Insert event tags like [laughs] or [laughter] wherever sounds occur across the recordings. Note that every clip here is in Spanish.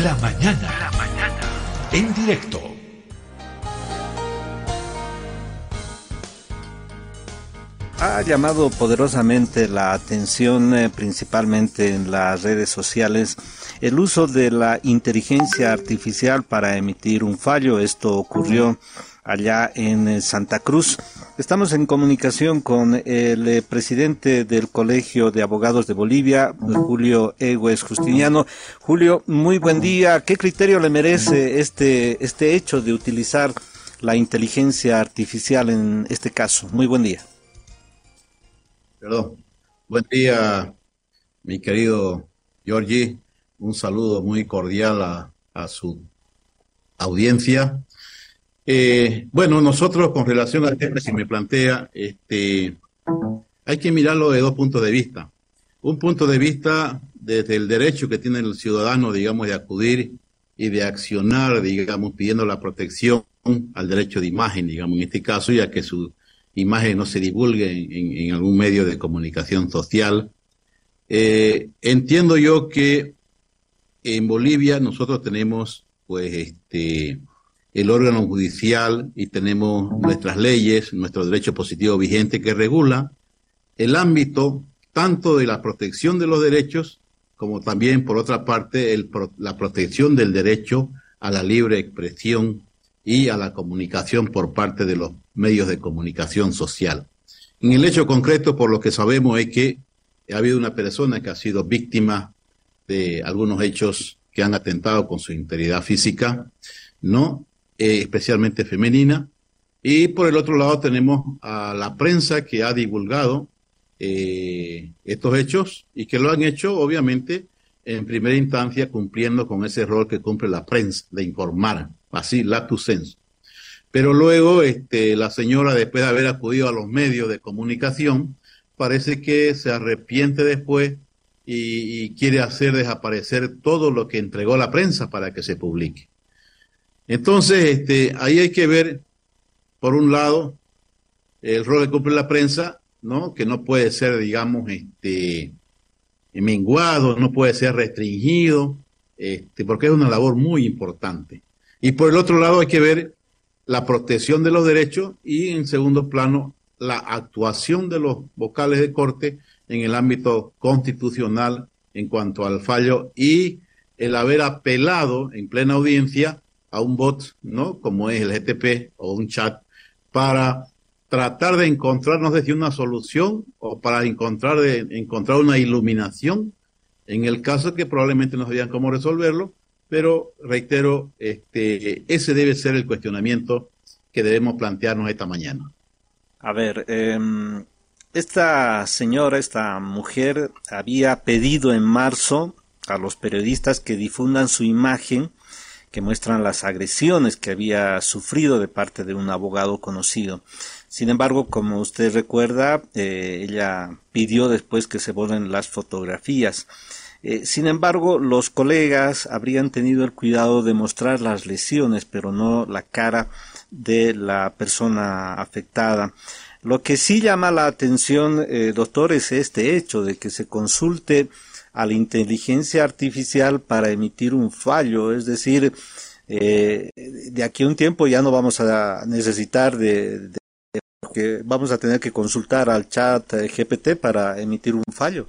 La mañana. La mañana. En directo. Ha llamado poderosamente la atención, eh, principalmente en las redes sociales, el uso de la inteligencia artificial para emitir un fallo. Esto ocurrió allá en eh, Santa Cruz. Estamos en comunicación con el eh, presidente del Colegio de Abogados de Bolivia, Julio Egues Justiniano. Julio, muy buen día. ¿Qué criterio le merece este, este hecho de utilizar la inteligencia artificial en este caso? Muy buen día. Perdón. Buen día, mi querido Giorgi. Un saludo muy cordial a, a su audiencia eh, bueno, nosotros con relación al tema que me plantea, este, hay que mirarlo de dos puntos de vista. Un punto de vista desde el derecho que tiene el ciudadano, digamos, de acudir y de accionar, digamos, pidiendo la protección al derecho de imagen, digamos, en este caso, ya que su imagen no se divulgue en, algún medio de comunicación social. Eh, entiendo yo que en Bolivia nosotros tenemos, pues, este, el órgano judicial y tenemos nuestras leyes, nuestro derecho positivo vigente que regula el ámbito tanto de la protección de los derechos como también, por otra parte, el, la protección del derecho a la libre expresión y a la comunicación por parte de los medios de comunicación social. En el hecho concreto, por lo que sabemos, es que ha habido una persona que ha sido víctima de algunos hechos que han atentado con su integridad física, ¿no? Eh, especialmente femenina. Y por el otro lado tenemos a la prensa que ha divulgado eh, estos hechos y que lo han hecho, obviamente, en primera instancia cumpliendo con ese rol que cumple la prensa de informar, así, la tu senso. Pero luego, este, la señora, después de haber acudido a los medios de comunicación, parece que se arrepiente después y, y quiere hacer desaparecer todo lo que entregó la prensa para que se publique. Entonces, este, ahí hay que ver, por un lado, el rol que cumple la prensa, ¿no? Que no puede ser, digamos, este, menguado, no puede ser restringido, este, porque es una labor muy importante. Y por el otro lado hay que ver la protección de los derechos y en segundo plano la actuación de los vocales de corte en el ámbito constitucional en cuanto al fallo y el haber apelado en plena audiencia a un bot, ¿no? Como es el GTP o un chat, para tratar de encontrarnos desde una solución o para encontrar, de, encontrar una iluminación en el caso que probablemente no sabían cómo resolverlo, pero reitero, este, ese debe ser el cuestionamiento que debemos plantearnos esta mañana. A ver, em, esta señora, esta mujer, había pedido en marzo a los periodistas que difundan su imagen que muestran las agresiones que había sufrido de parte de un abogado conocido. Sin embargo, como usted recuerda, eh, ella pidió después que se borren las fotografías. Eh, sin embargo, los colegas habrían tenido el cuidado de mostrar las lesiones, pero no la cara de la persona afectada. Lo que sí llama la atención, eh, doctor, es este hecho de que se consulte a la inteligencia artificial para emitir un fallo, es decir, eh, de aquí a un tiempo ya no vamos a necesitar de, que vamos a tener que consultar al chat eh, GPT para emitir un fallo.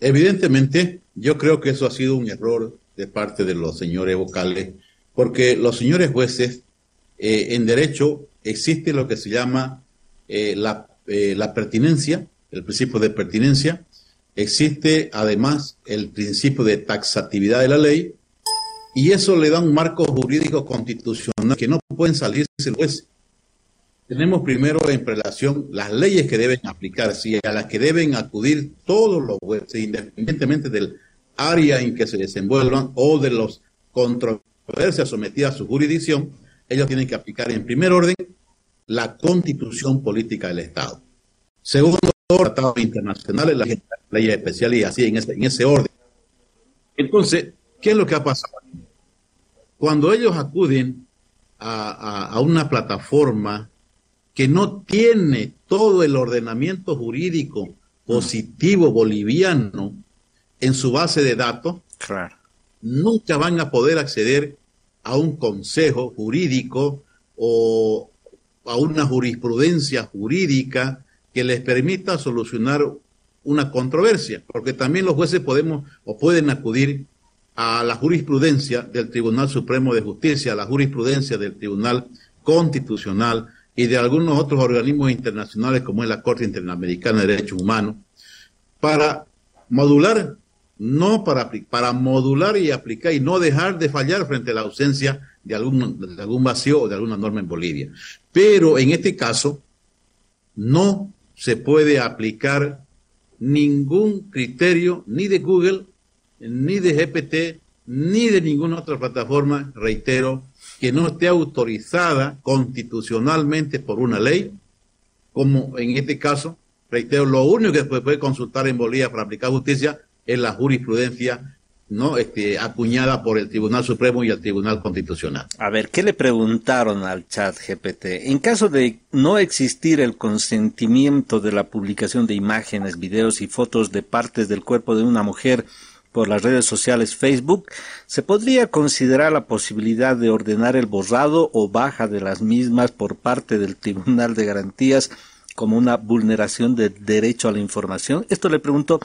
Evidentemente, yo creo que eso ha sido un error de parte de los señores vocales, porque los señores jueces eh, en derecho existe lo que se llama la, la pertinencia, el principio de pertinencia, Existe además el principio de taxatividad de la ley y eso le da un marco jurídico constitucional que no pueden salirse el juez. Tenemos primero en relación las leyes que deben aplicarse y a las que deben acudir todos los jueces, independientemente del área en que se desenvuelvan o de las controversias sometidas a su jurisdicción, ellos tienen que aplicar en primer orden la constitución política del Estado. Segundo, tratados internacionales, las leyes especiales y así en ese, en ese orden. Entonces, ¿qué es lo que ha pasado? Cuando ellos acuden a, a, una plataforma que no tiene todo el ordenamiento jurídico positivo boliviano en su base de datos, nunca van a poder acceder a un consejo jurídico o a una jurisprudencia jurídica que les permita solucionar una controversia, porque también los jueces podemos o pueden acudir a la jurisprudencia del Tribunal Supremo de Justicia, a la jurisprudencia del Tribunal Constitucional y de algunos otros organismos internacionales como es la Corte Interamericana de Derechos Humanos, para modular, no para, para modular y aplicar y no dejar de fallar frente a la ausencia de algún, de algún vacío o de alguna norma en Bolivia. Pero en este caso, no se puede aplicar ningún criterio ni de Google, ni de GPT, ni de ninguna otra plataforma, reitero, que no esté autorizada constitucionalmente por una ley, como en este caso, reitero, lo único que se puede consultar en Bolivia para aplicar justicia es la jurisprudencia ¿no? Este, acuñada por el Tribunal Supremo y el Tribunal Constitucional. A ver, ¿qué le preguntaron al chat GPT? En caso de no existir el consentimiento de la publicación de imágenes, videos y fotos de partes del cuerpo de una mujer por las redes sociales Facebook, se podría considerar la posibilidad de ordenar el borrado o baja de las mismas por parte del Tribunal de Garantías como una vulneración del derecho a la información? Esto le pregunto.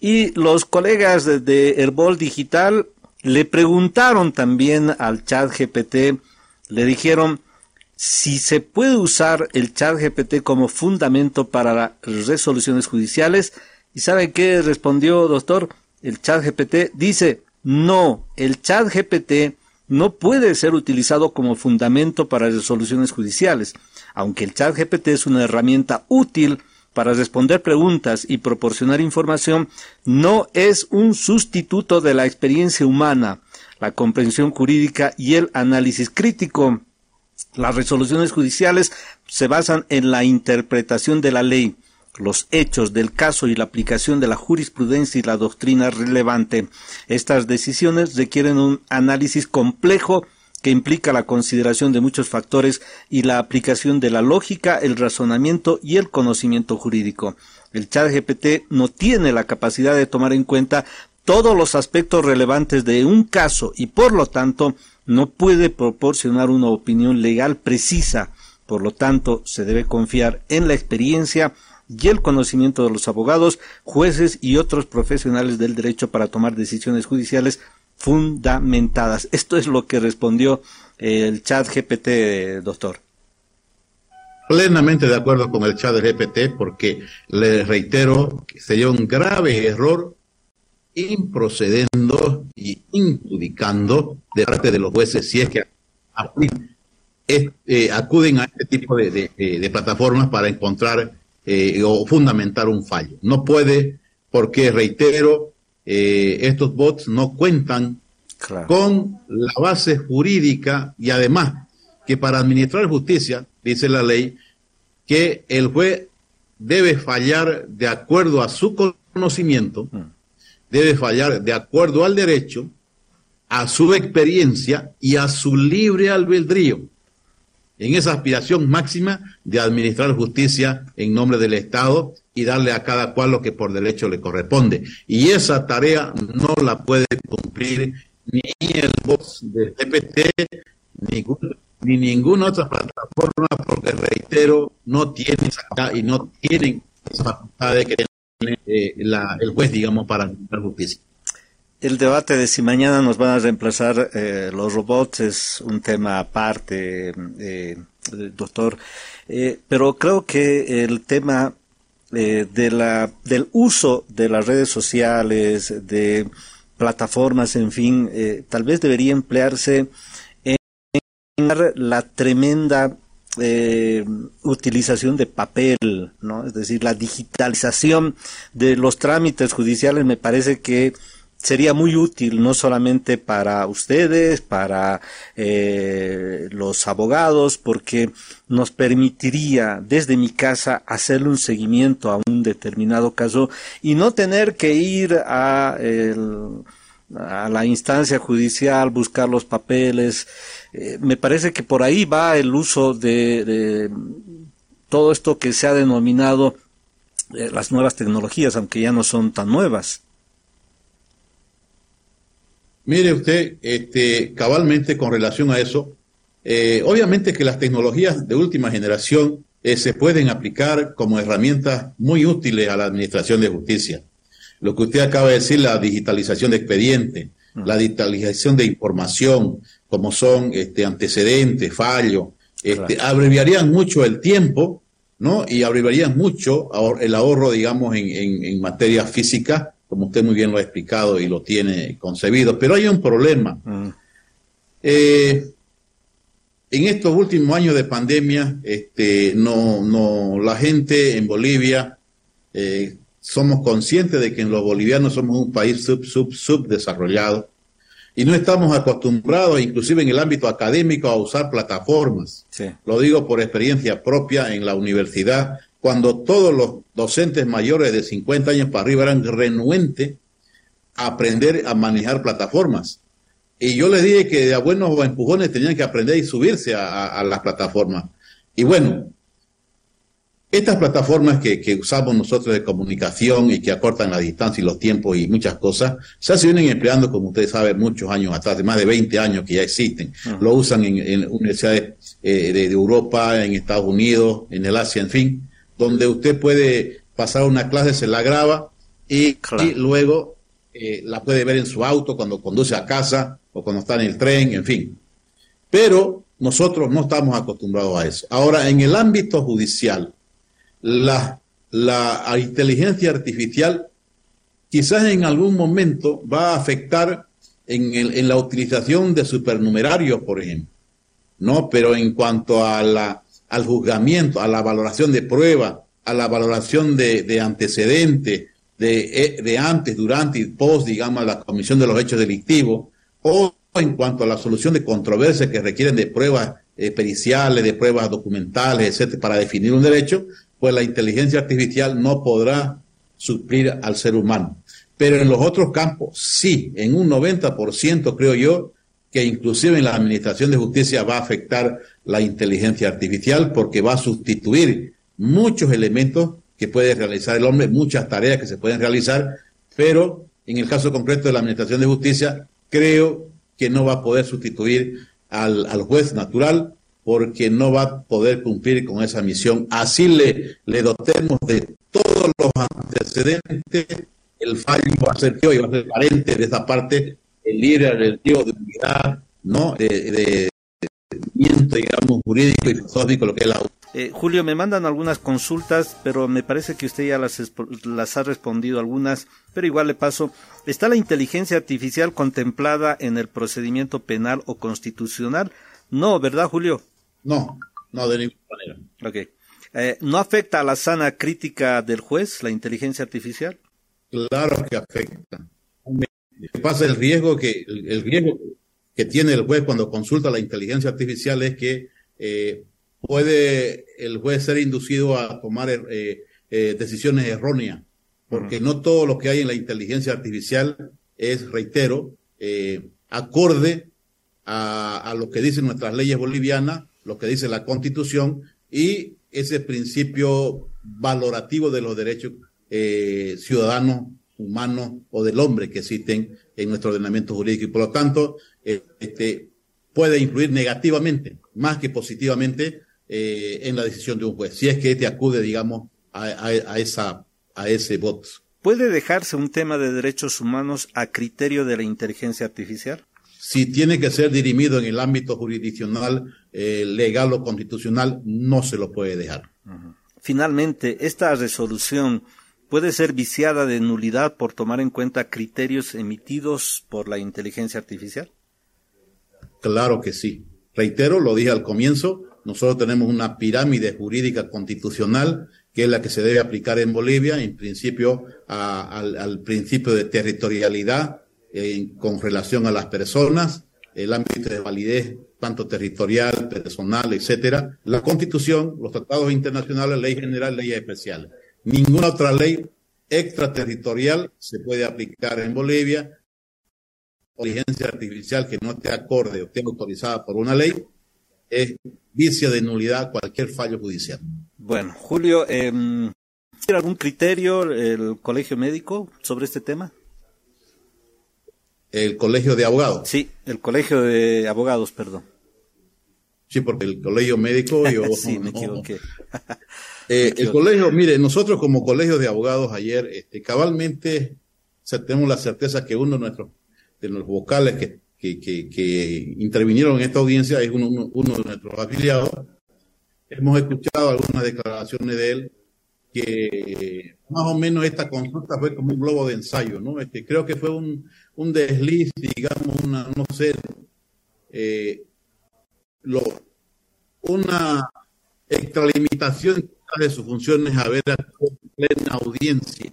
Y los colegas de, Herbol Digital le preguntaron también al chat GPT, le dijeron si se puede usar el chat GPT como fundamento para resoluciones judiciales. ¿Y sabe qué respondió, doctor? El chat GPT dice, no, el chat GPT no puede ser utilizado como fundamento para resoluciones judiciales. Aunque el chat GPT es una herramienta útil para responder preguntas y proporcionar información, no es un sustituto de la experiencia humana, la comprensión jurídica y el análisis crítico. Las resoluciones judiciales se basan en la interpretación de la ley, los hechos del caso y la aplicación de la jurisprudencia y la doctrina relevante. Estas decisiones requieren un análisis complejo que implica la consideración de muchos factores y la aplicación de la lógica, el razonamiento y el conocimiento jurídico. El chat GPT no tiene la capacidad de tomar en cuenta todos los aspectos relevantes de un caso y por lo tanto no puede proporcionar una opinión legal precisa. Por lo tanto, se debe confiar en la experiencia y el conocimiento de los abogados, jueces y otros profesionales del derecho para tomar decisiones judiciales fundamentadas. Esto es lo que respondió eh, el chat GPT, doctor. Plenamente de acuerdo con el chat GPT porque le reitero que sería un grave error improcedendo y impudicando de parte de los jueces si es que eh, acuden a este tipo de, plataformas para encontrar eh, o fundamentar un fallo. No puede porque, reitero, eh, estos bots no cuentan con la base jurídica y además que para administrar justicia, dice la ley, que el juez debe fallar de acuerdo a su conocimiento, mm. debe fallar de acuerdo al derecho, a su experiencia y a su libre albedrío, en esa aspiración máxima de administrar justicia en nombre del Estado y darle a cada cual lo que por derecho le corresponde. Y esa tarea no la puede cumplir ni el voz del GPT, ni, ni ninguna otra plataforma, porque reitero, no tienen y no tienen esa facultad de que tiene eh, el juez, digamos, para administrar justicia. El debate de si mañana nos van a reemplazar eh, los robots es un tema aparte, eh, doctor, pero creo que el tema eh, de la, del uso de las redes sociales, de plataformas, en fin, eh, tal vez debería emplearse en la tremenda eh, utilización de papel, ¿no? Es decir, la digitalización de los trámites judiciales me parece que sería muy útil no solamente para ustedes, para eh, los abogados, porque nos permitiría desde mi casa hacerle un seguimiento a un determinado caso y no tener que ir a, a la instancia judicial, buscar los papeles. Eh, me parece que por ahí va el uso de, todo esto que se ha denominado eh, las nuevas tecnologías, aunque ya no son tan nuevas. Mire usted, este, cabalmente con relación a eso, eh, obviamente que las tecnologías de última generación eh, se pueden aplicar como herramientas muy útiles a la administración de justicia. Lo que usted acaba de decir, la digitalización de expedientes, mm. la digitalización de información, como son este, antecedentes, fallos, este, abreviarían mucho el tiempo, ¿no? Y abreviarían mucho el ahorro, digamos, en, en materia física como usted muy bien lo ha explicado y lo tiene concebido. Pero hay un problema. Mm. Eh, en estos últimos años de pandemia, este, no, no, la gente en Bolivia eh, somos conscientes de que los bolivianos somos un país sub, sub, subdesarrollado y no estamos acostumbrados, inclusive en el ámbito académico, a usar plataformas. Lo digo por experiencia propia en la universidad cuando todos los docentes mayores de 50 años para arriba eran renuentes a aprender a manejar plataformas. Y yo les dije que de a buenos empujones tenían que aprender y subirse a, las plataformas. Y bueno, estas plataformas que, que, usamos nosotros de comunicación y que acortan la distancia y los tiempos y muchas cosas, ya se vienen empleando, como ustedes saben, muchos años atrás, de más de 20 años que ya existen. Lo usan en, universidades eh, de, Europa, en Estados Unidos, en el Asia, en fin donde usted puede pasar una clase, se la graba y, luego eh, la puede ver en su auto cuando conduce a casa o cuando está en el tren, en fin. Pero nosotros no estamos acostumbrados a eso. Ahora, en el ámbito judicial, la, la inteligencia artificial quizás en algún momento va a afectar en, el, en la utilización de supernumerarios, por ejemplo. No, pero en cuanto a la al juzgamiento, a la valoración de prueba, a la valoración de, de antecedentes, de, eh, de, antes, durante y post, digamos, la comisión de los hechos delictivos, o en cuanto a la solución de controversias que requieren de pruebas eh, periciales, de pruebas documentales, etcétera, para definir un derecho, pues la inteligencia artificial no podrá suplir al ser humano. Pero en los otros campos, sí, en un 90% creo yo, que inclusive en la Administración de Justicia va a afectar la inteligencia artificial porque va a sustituir muchos elementos que puede realizar el hombre, muchas tareas que se pueden realizar, pero en el caso concreto de la Administración de Justicia, creo que no va a poder sustituir al, juez natural porque no va a poder cumplir con esa misión. Así le, le dotemos de todos los antecedentes, el fallo va a ser va a ser carente de esa parte el tío de unidad, ¿no? De, de, digamos, jurídico y filosófico, lo que es la... Eh, Julio, me mandan algunas consultas, pero me parece que usted ya las, las ha respondido algunas, pero igual le paso. ¿Está la inteligencia artificial contemplada en el procedimiento penal o constitucional? No, ¿verdad, Julio? No, no, de ninguna manera. Ok. Eh, ¿No afecta a la sana crítica del juez la inteligencia artificial? Claro que afecta pasa el riesgo que el, riesgo que tiene el juez cuando consulta la inteligencia artificial es que eh, puede el juez ser inducido a tomar eh, eh, decisiones erróneas, porque no todo lo que hay en la inteligencia artificial es, reitero, acorde a, a, lo que dicen nuestras leyes bolivianas, lo que dice la Constitución y ese principio valorativo de los derechos ciudadanos humanos o del hombre que existen en nuestro ordenamiento jurídico y por lo tanto eh, este, puede influir negativamente más que positivamente eh, en la decisión de un juez, si es que este acude, digamos, a, esa, a ese voto. ¿Puede dejarse un tema de derechos humanos a criterio de la inteligencia artificial? Si tiene que ser dirimido en el ámbito jurisdiccional, eh, legal o constitucional, no se lo puede dejar. Finalmente, esta resolución puede ser viciada de nulidad por tomar en cuenta criterios emitidos por la inteligencia artificial? Claro que sí. Reitero, lo dije al comienzo, nosotros tenemos una pirámide jurídica constitucional que es la que se debe aplicar en Bolivia, en principio al, principio de territorialidad con relación a las personas, el ámbito de validez tanto territorial, personal, etcétera, la Constitución, los tratados internacionales, ley general, ley especial. Ninguna otra ley extraterritorial se puede aplicar en Bolivia. Inteligencia artificial que no esté acorde o esté autorizada por una ley es vicia de nulidad cualquier fallo judicial. Bueno, Julio, ¿tiene algún criterio el colegio médico sobre este tema? el colegio de abogados. Sí, el colegio de abogados, perdón. Sí, porque el colegio médico yo [laughs] sí, me equivoqué. [laughs] Eh, el colegio, mire, nosotros como colegio de abogados ayer, este, cabalmente tenemos la certeza que uno de nuestros, de los vocales que, que, que, intervinieron en esta audiencia es uno, uno, de nuestros afiliados. Hemos escuchado algunas declaraciones de él que más o menos esta consulta fue como un globo de ensayo, ¿no? Este, creo que fue un, un desliz, digamos, una, no sé, eh, lo, una extralimitación de sus funciones a ver a plena audiencia,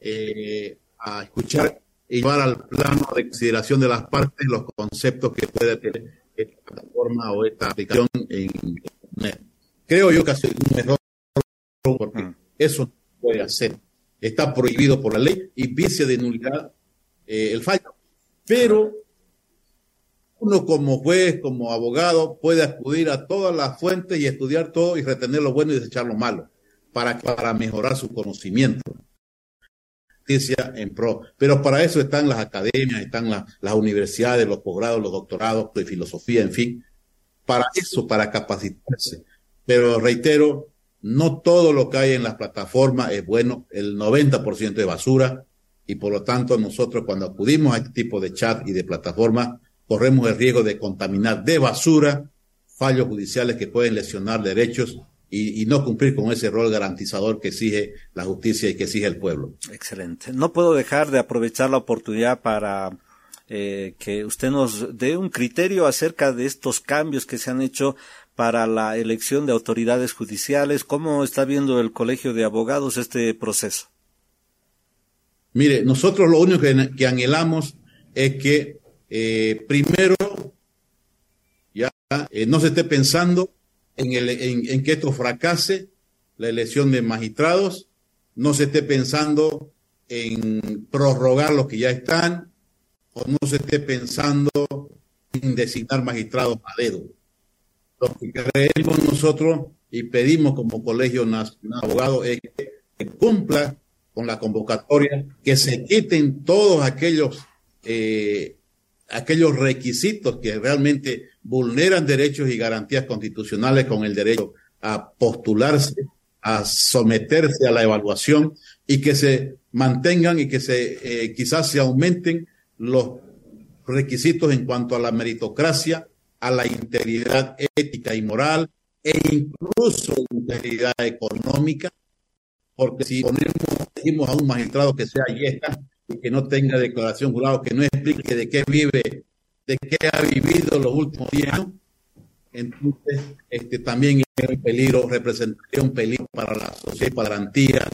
eh, a escuchar y llevar al plano de consideración de las partes los conceptos que puede tener esta plataforma o esta aplicación en Internet. Creo yo que ha sido un error porque mm. eso no puede hacer. Está prohibido por la ley y vice de nulidad eh, el fallo. Pero uno como juez, como abogado, puede acudir a todas las fuentes y estudiar todo y retener lo bueno y desechar lo malo para, para mejorar su conocimiento. En pro. Pero para eso están las academias, están las universidades, los posgrados, los doctorados de filosofía, en fin. Para eso, para capacitarse. Pero reitero, no todo lo que hay en las plataformas es bueno, el 90% es basura y por lo tanto nosotros cuando acudimos a este tipo de chat y de plataformas corremos el riesgo de contaminar de basura fallos judiciales que pueden lesionar derechos y, no cumplir con ese rol garantizador que exige la justicia y que exige el pueblo. Excelente. No puedo dejar de aprovechar la oportunidad para eh, que usted nos dé un criterio acerca de estos cambios que se han hecho para la elección de autoridades judiciales. ¿Cómo está viendo el Colegio de Abogados este proceso? Mire, nosotros lo único que anhelamos es que eh, primero, ya eh, no se esté pensando en, el, en, que esto fracase, la elección de magistrados, no se esté pensando en prorrogar los que ya están, o no se esté pensando en designar magistrados a dedo. Lo que creemos nosotros y pedimos como Colegio Nacional de Abogados es que, cumpla con la convocatoria, que se quiten todos aquellos eh, aquellos requisitos que realmente vulneran derechos y garantías constitucionales con el derecho a postularse, a someterse a la evaluación y que se mantengan y que se eh, quizás se aumenten los requisitos en cuanto a la meritocracia, a la integridad ética y moral e incluso integridad económica, porque si ponemos a un magistrado que sea yesca, y que no tenga declaración jurado, que no explique de qué vive, de qué ha vivido los últimos años, entonces este, también es un peligro, representaría un peligro para la sociedad y para la garantía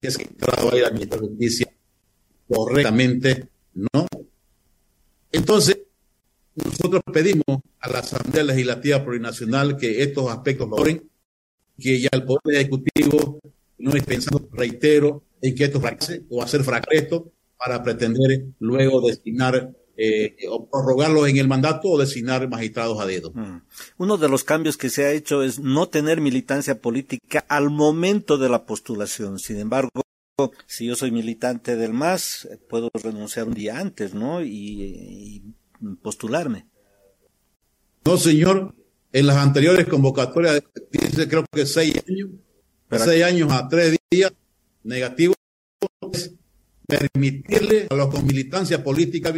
que se vaya a justicia correctamente, ¿no? Entonces, nosotros pedimos a la Asamblea Legislativa Plurinacional que estos aspectos lo logren, que ya el Poder Ejecutivo no es pensando, reitero, en que esto fracase o hacer fracaso para pretender luego destinar eh, o prorrogarlo en el mandato o designar magistrados a dedo. Mm. Uno de los cambios que se ha hecho es no tener militancia política al momento de la postulación. Sin embargo, si yo soy militante del MAS, puedo renunciar un día antes, ¿no? Y, postularme. No, señor. En las anteriores convocatorias, dice creo que seis años, seis años a tres días, negativo es permitirle a los con militancia política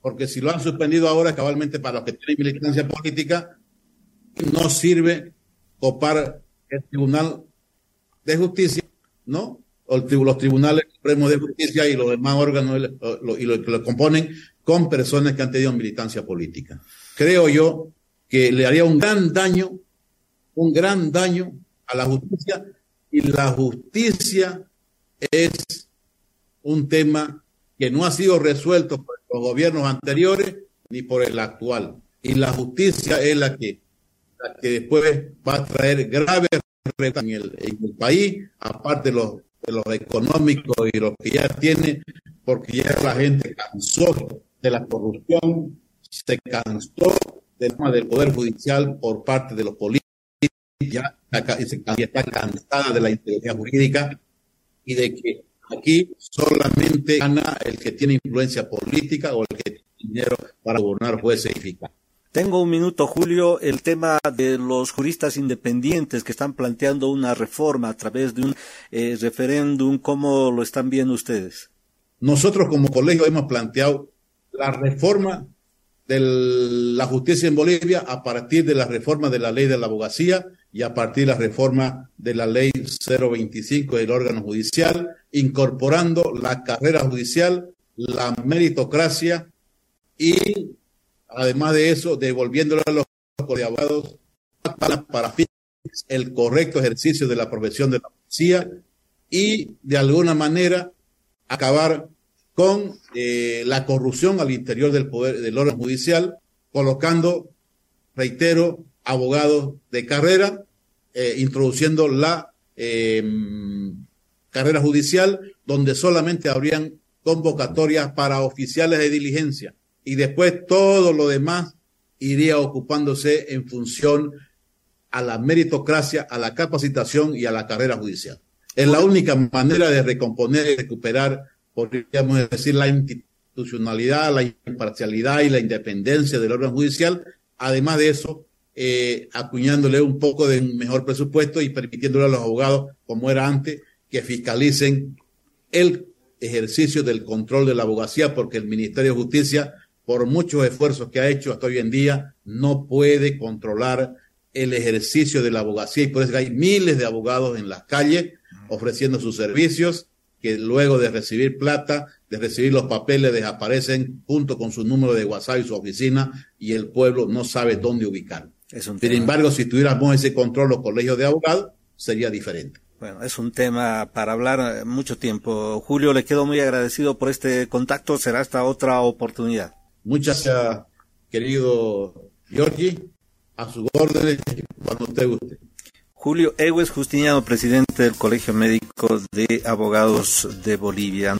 porque si lo han suspendido ahora cabalmente para los que tienen militancia política, no sirve copar el Tribunal de Justicia, ¿no? O los tribunales supremos de justicia y los demás órganos y los que lo componen con personas que han tenido militancia política. Creo yo que le haría un gran daño, un gran daño a la justicia y la justicia es un tema que no ha sido resuelto por los gobiernos anteriores ni por el actual. Y la justicia es la que, que después va a traer graves en el, en el país, aparte de los, de los económicos y los que ya tiene, porque ya la gente cansó de la corrupción, se cansó del del poder judicial por parte de los políticos ya está cansada de la inteligencia jurídica y de que Aquí solamente gana el que tiene influencia política o el que tiene dinero para gobernar jueces y fiscales. Tengo un minuto, Julio, el tema de los juristas independientes que están planteando una reforma a través de un eh, referéndum, ¿cómo lo están viendo ustedes? Nosotros como colegio hemos planteado la reforma de la justicia en Bolivia a partir de la reforma de la ley de la abogacía y a partir de la reforma de la ley 025 del órgano judicial, incorporando la carrera judicial, la meritocracia y además de eso, devolviéndole a los abogados para el correcto ejercicio de la profesión de la policía y de alguna manera acabar con eh, la corrupción al interior del poder del órgano judicial, colocando, reitero, abogados de carrera, eh, introduciendo la em, carrera judicial, donde solamente habrían convocatorias para oficiales de diligencia y después todo lo demás iría ocupándose en función a la meritocracia, a la capacitación y a la carrera judicial. Es la única manera de recomponer y recuperar, podríamos decir, la institucionalidad, la imparcialidad y la independencia del órgano judicial. Además de eso, eh, acuñándole un poco de mejor presupuesto y permitiéndole a los abogados, como era antes, que fiscalicen el ejercicio del control de la abogacía, porque el Ministerio de Justicia por muchos esfuerzos que ha hecho hasta hoy en día, no puede controlar el ejercicio de la abogacía. Y por eso hay miles de abogados en las calles ofreciendo sus servicios que luego de recibir plata, de recibir los papeles, desaparecen junto con su número de WhatsApp y su oficina y el pueblo no sabe dónde ubicar. Sin embargo, si tuviéramos ese control los colegios de abogados, sería diferente. Bueno, es un tema para hablar mucho tiempo. Julio, le quedo muy agradecido por este contacto. Será hasta otra oportunidad. Muchas gracias, querido Giorgi. A su orden, cuando usted guste. Julio Egues Justiniano, presidente del Colegio Médico de Abogados de Bolivia.